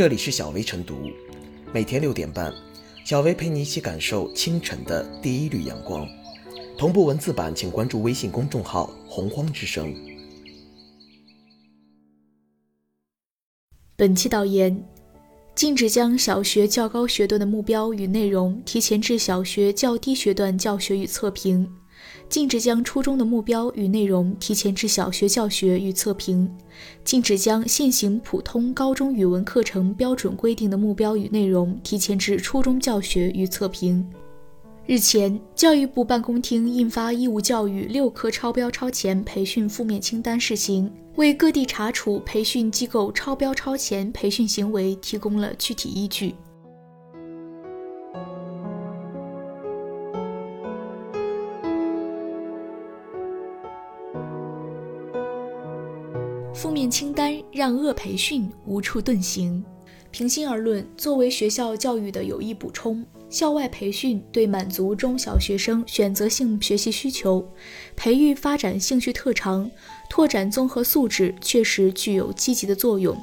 这里是小薇晨读，每天六点半，小薇陪你一起感受清晨的第一缕阳光。同步文字版，请关注微信公众号“洪荒之声”。本期导言：禁止将小学较高学段的目标与内容提前至小学较低学段教学与测评；禁止将初中的目标与内容提前至小学教学与测评；禁止将现行普通高中语文课程标准规定的目标与内容提前至初中教学与测评。日前，教育部办公厅印发义务教育六科超标超前培训负面清单试行。为各地查处培训机构超标超前培训行为提供了具体依据。负面清单让恶培训无处遁形。平心而论，作为学校教育的有益补充，校外培训对满足中小学生选择性学习需求、培育发展兴趣特长、拓展综合素质确实具有积极的作用。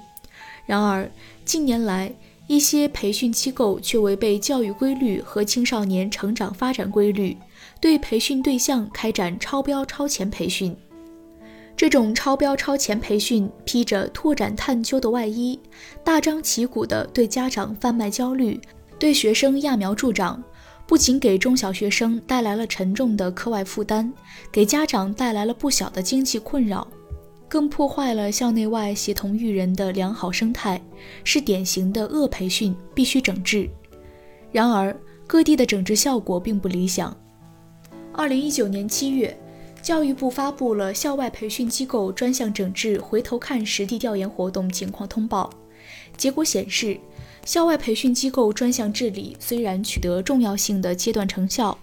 然而，近年来一些培训机构却违背教育规律和青少年成长发展规律，对培训对象开展超标超前培训。这种超标超前培训披着拓展探究的外衣，大张旗鼓地对家长贩卖焦虑，对学生揠苗助长，不仅给中小学生带来了沉重的课外负担，给家长带来了不小的经济困扰，更破坏了校内外协同育人的良好生态，是典型的恶培训，必须整治。然而，各地的整治效果并不理想。二零一九年七月。教育部发布了校外培训机构专项整治回头看实地调研活动情况通报。结果显示，校外培训机构专项治理虽然取得重要性的阶段成效，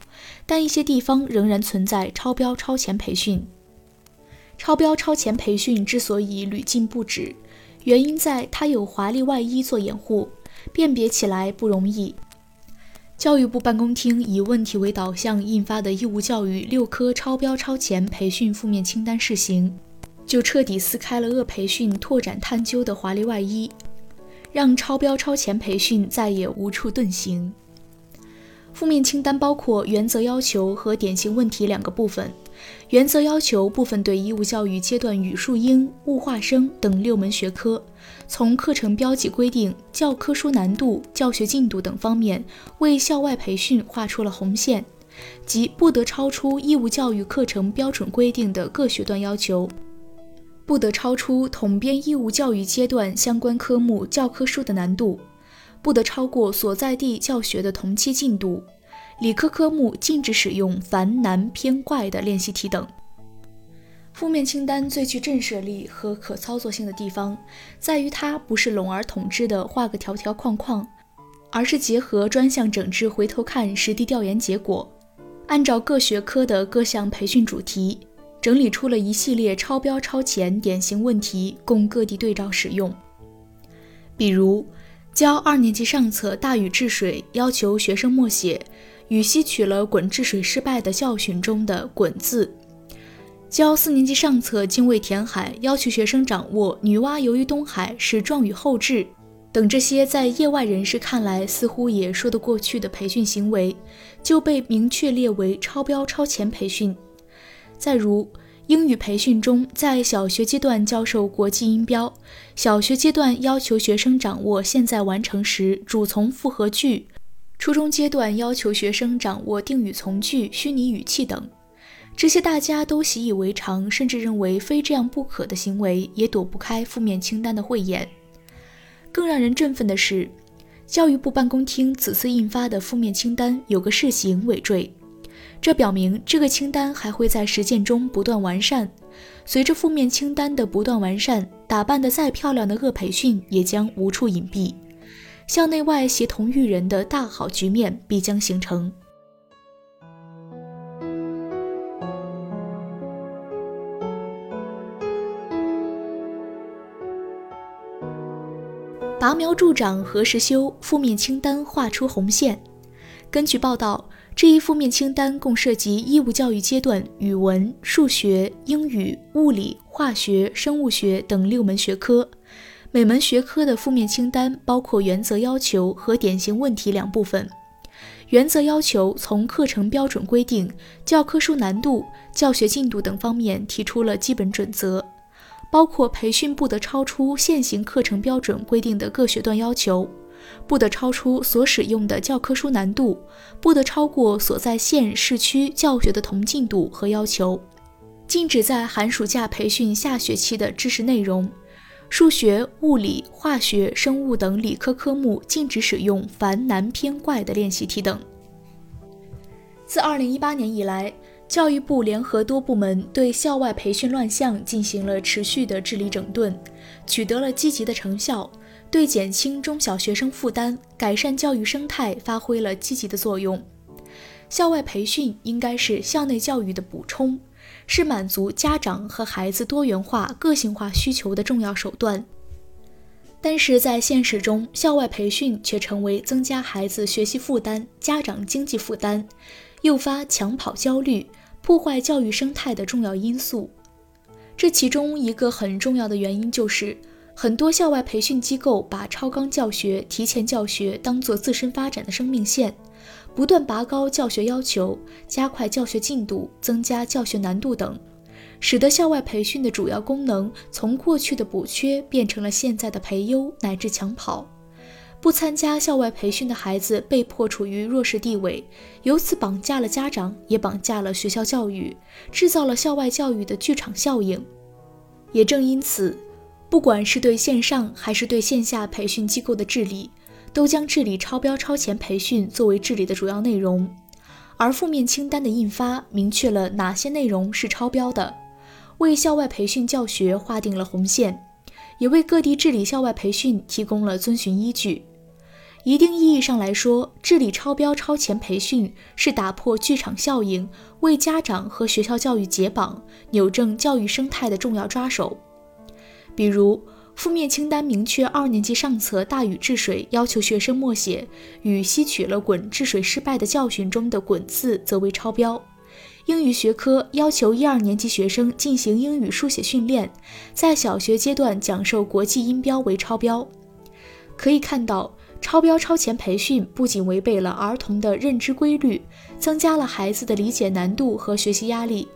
但一些地方仍然存在超标超前培训。超标超前培训之所以屡禁不止，原因在它有华丽外衣做掩护，辨别起来不容易。教育部办公厅以问题为导向印发的义务教育六科超标超前培训负面清单试行，就彻底撕开了恶培训拓展探究的华丽外衣，让超标超前培训再也无处遁形。负面清单包括原则要求和典型问题两个部分。原则要求部分对义务教育阶段语数英、物化生等六门学科，从课程标记规定、教科书难度、教学进度等方面，为校外培训画出了红线，即不得超出义务教育课程标准规定的各学段要求，不得超出统编义务教育阶段相关科目教科书的难度，不得超过所在地教学的同期进度。理科科目禁止使用繁难偏怪的练习题等。负面清单最具震慑力和可操作性的地方，在于它不是笼而统之的画个条条框框，而是结合专项整治回头看实地调研结果，按照各学科的各项培训主题，整理出了一系列超标超前典型问题，供各地对照使用。比如，教二年级上册大禹治水，要求学生默写。与吸取了鲧治水失败的教训中的“鲧”字，教四年级上册精卫填海，要求学生掌握“女娲游于东海，是壮语后至”等这些在业外人士看来似乎也说得过去的培训行为，就被明确列为超标超前培训。再如英语培训中，在小学阶段教授国际音标，小学阶段要求学生掌握现在完成时主从复合句。初中阶段要求学生掌握定语从句、虚拟语气等，这些大家都习以为常，甚至认为非这样不可的行为，也躲不开负面清单的慧眼。更让人振奋的是，教育部办公厅此次印发的负面清单有个试行尾缀，这表明这个清单还会在实践中不断完善。随着负面清单的不断完善，打扮得再漂亮的恶培训也将无处隐蔽。校内外协同育人的大好局面必将形成。拔苗助长何时休？负面清单画出红线。根据报道，这一负面清单共涉及义务教育阶段语文、数学、英语、物理、化学、生物学等六门学科。每门学科的负面清单包括原则要求和典型问题两部分。原则要求从课程标准规定、教科书难度、教学进度等方面提出了基本准则，包括培训不得超出现行课程标准规定的各学段要求，不得超出所使用的教科书难度，不得超过所在县市区教学的同进度和要求，禁止在寒暑假培训下学期的知识内容。数学、物理、化学、生物等理科科目禁止使用繁难偏怪的练习题等。自2018年以来，教育部联合多部门对校外培训乱象进行了持续的治理整顿，取得了积极的成效，对减轻中小学生负担、改善教育生态发挥了积极的作用。校外培训应该是校内教育的补充。是满足家长和孩子多元化、个性化需求的重要手段，但是在现实中，校外培训却成为增加孩子学习负担、家长经济负担、诱发抢跑焦虑、破坏教育生态的重要因素。这其中一个很重要的原因就是，很多校外培训机构把超纲教学、提前教学当做自身发展的生命线。不断拔高教学要求，加快教学进度，增加教学难度等，使得校外培训的主要功能从过去的补缺变成了现在的培优乃至抢跑。不参加校外培训的孩子被迫处于弱势地位，由此绑架了家长，也绑架了学校教育，制造了校外教育的剧场效应。也正因此，不管是对线上还是对线下培训机构的治理。都将治理超标超前培训作为治理的主要内容，而负面清单的印发明确了哪些内容是超标的，为校外培训教学划定了红线，也为各地治理校外培训提供了遵循依据。一定意义上来说，治理超标超前培训是打破剧场效应，为家长和学校教育解绑、扭正教育生态的重要抓手。比如。负面清单明确，二年级上册大禹治水要求学生默写与吸取了鲧治水失败的教训中的“鲧”字，则为超标。英语学科要求一二年级学生进行英语书写训练，在小学阶段讲授国际音标为超标。可以看到，超标超前培训不仅违背了儿童的认知规律，增加了孩子的理解难度和学习压力。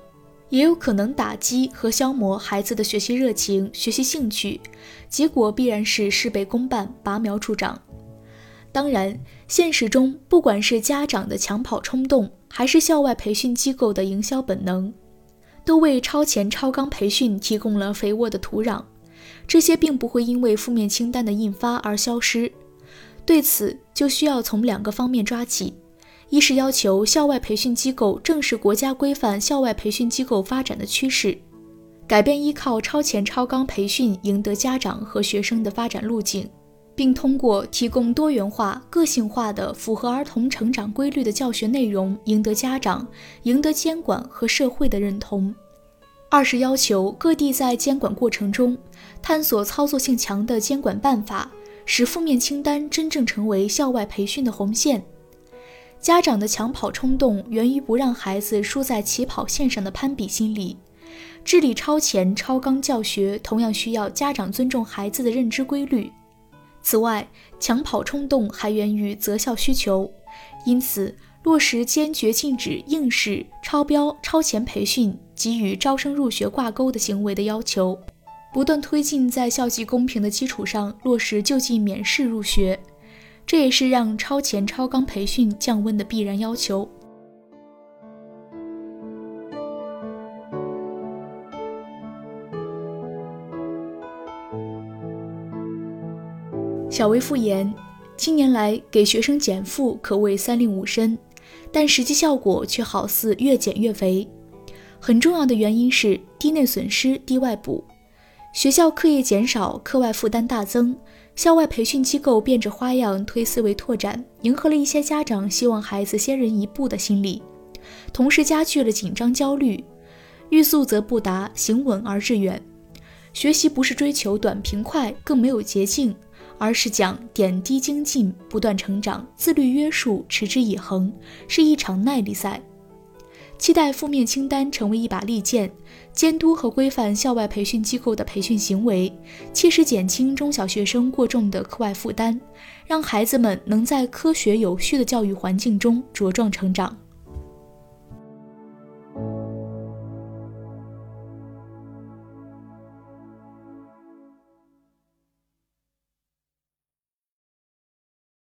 也有可能打击和消磨孩子的学习热情、学习兴趣，结果必然是事倍功半、拔苗助长。当然，现实中不管是家长的抢跑冲动，还是校外培训机构的营销本能，都为超前超纲培训提供了肥沃的土壤。这些并不会因为负面清单的印发而消失。对此，就需要从两个方面抓起。一是要求校外培训机构正视国家规范校外培训机构发展的趋势，改变依靠超前超纲培训赢得家长和学生的发展路径，并通过提供多元化、个性化的、符合儿童成长规律的教学内容赢得家长、赢得监管和社会的认同。二是要求各地在监管过程中探索操作性强的监管办法，使负面清单真正成为校外培训的红线。家长的抢跑冲动源于不让孩子输在起跑线上的攀比心理。智力超前超纲教学同样需要家长尊重孩子的认知规律。此外，抢跑冲动还源于择校需求，因此落实坚决禁止应试、超标、超前培训及与招生入学挂钩的行为的要求，不断推进在校际公平的基础上落实就近免试入学。这也是让超前超纲培训降温的必然要求。小微复言，近年来给学生减负可谓三令五申，但实际效果却好似越减越肥。很重要的原因是低内损失低外补，学校课业减少，课外负担大增。校外培训机构变着花样推思维拓展，迎合了一些家长希望孩子先人一步的心理，同时加剧了紧张焦虑。欲速则不达，行稳而致远。学习不是追求短平快，更没有捷径，而是讲点滴精进，不断成长，自律约束，持之以恒，是一场耐力赛。期待负面清单成为一把利剑，监督和规范校外培训机构的培训行为，切实减轻中小学生过重的课外负担，让孩子们能在科学有序的教育环境中茁壮成长。